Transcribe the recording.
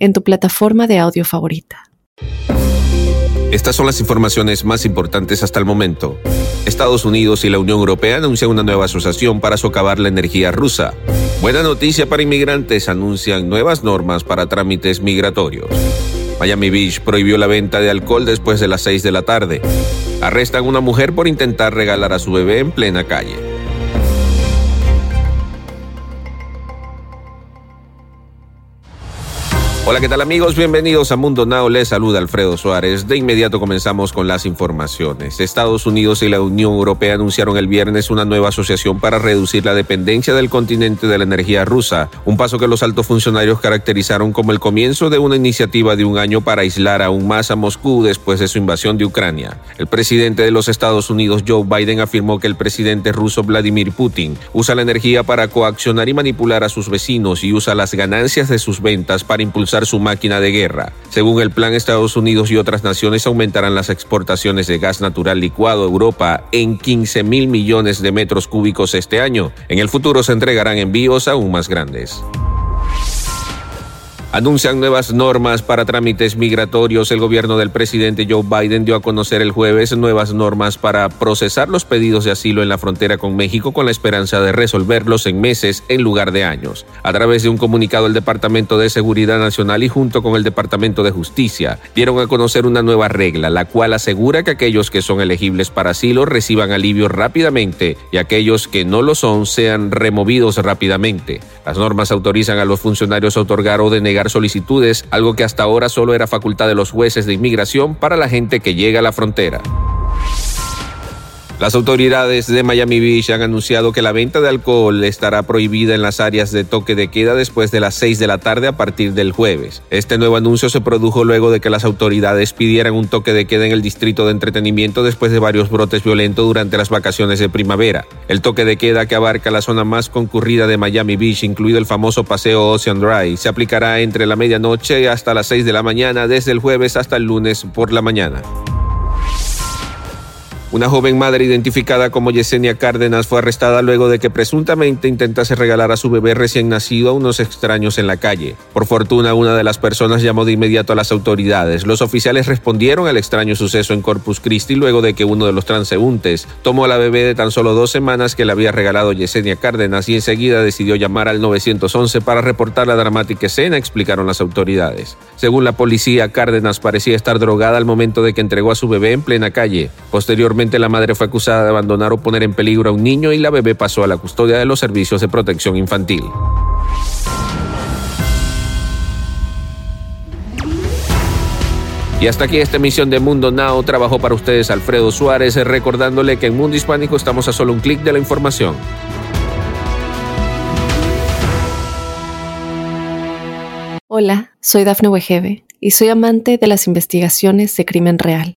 en tu plataforma de audio favorita. Estas son las informaciones más importantes hasta el momento. Estados Unidos y la Unión Europea anuncian una nueva asociación para socavar la energía rusa. Buena noticia para inmigrantes, anuncian nuevas normas para trámites migratorios. Miami Beach prohibió la venta de alcohol después de las 6 de la tarde. Arrestan a una mujer por intentar regalar a su bebé en plena calle. Hola, ¿qué tal amigos? Bienvenidos a Mundo Now. Les saluda Alfredo Suárez. De inmediato comenzamos con las informaciones. Estados Unidos y la Unión Europea anunciaron el viernes una nueva asociación para reducir la dependencia del continente de la energía rusa, un paso que los altos funcionarios caracterizaron como el comienzo de una iniciativa de un año para aislar aún más a Moscú después de su invasión de Ucrania. El presidente de los Estados Unidos, Joe Biden, afirmó que el presidente ruso Vladimir Putin usa la energía para coaccionar y manipular a sus vecinos y usa las ganancias de sus ventas para impulsar su máquina de guerra. Según el plan, Estados Unidos y otras naciones aumentarán las exportaciones de gas natural licuado a Europa en 15 mil millones de metros cúbicos este año. En el futuro se entregarán envíos aún más grandes. Anuncian nuevas normas para trámites migratorios. El gobierno del presidente Joe Biden dio a conocer el jueves nuevas normas para procesar los pedidos de asilo en la frontera con México con la esperanza de resolverlos en meses en lugar de años. A través de un comunicado, el Departamento de Seguridad Nacional y junto con el Departamento de Justicia dieron a conocer una nueva regla, la cual asegura que aquellos que son elegibles para asilo reciban alivio rápidamente y aquellos que no lo son sean removidos rápidamente. Las normas autorizan a los funcionarios a otorgar o denegar solicitudes, algo que hasta ahora solo era facultad de los jueces de inmigración para la gente que llega a la frontera. Las autoridades de Miami Beach han anunciado que la venta de alcohol estará prohibida en las áreas de toque de queda después de las 6 de la tarde a partir del jueves. Este nuevo anuncio se produjo luego de que las autoridades pidieran un toque de queda en el distrito de entretenimiento después de varios brotes violentos durante las vacaciones de primavera. El toque de queda que abarca la zona más concurrida de Miami Beach, incluido el famoso paseo Ocean Drive, se aplicará entre la medianoche hasta las 6 de la mañana desde el jueves hasta el lunes por la mañana. Una joven madre identificada como Yesenia Cárdenas fue arrestada luego de que presuntamente intentase regalar a su bebé recién nacido a unos extraños en la calle. Por fortuna, una de las personas llamó de inmediato a las autoridades. Los oficiales respondieron al extraño suceso en Corpus Christi luego de que uno de los transeúntes tomó a la bebé de tan solo dos semanas que le había regalado Yesenia Cárdenas y enseguida decidió llamar al 911 para reportar la dramática escena, explicaron las autoridades. Según la policía, Cárdenas parecía estar drogada al momento de que entregó a su bebé en plena calle. La madre fue acusada de abandonar o poner en peligro a un niño y la bebé pasó a la custodia de los servicios de protección infantil. Y hasta aquí esta emisión de Mundo Now. Trabajó para ustedes Alfredo Suárez, recordándole que en Mundo Hispánico estamos a solo un clic de la información. Hola, soy Dafne Wegebe y soy amante de las investigaciones de crimen real.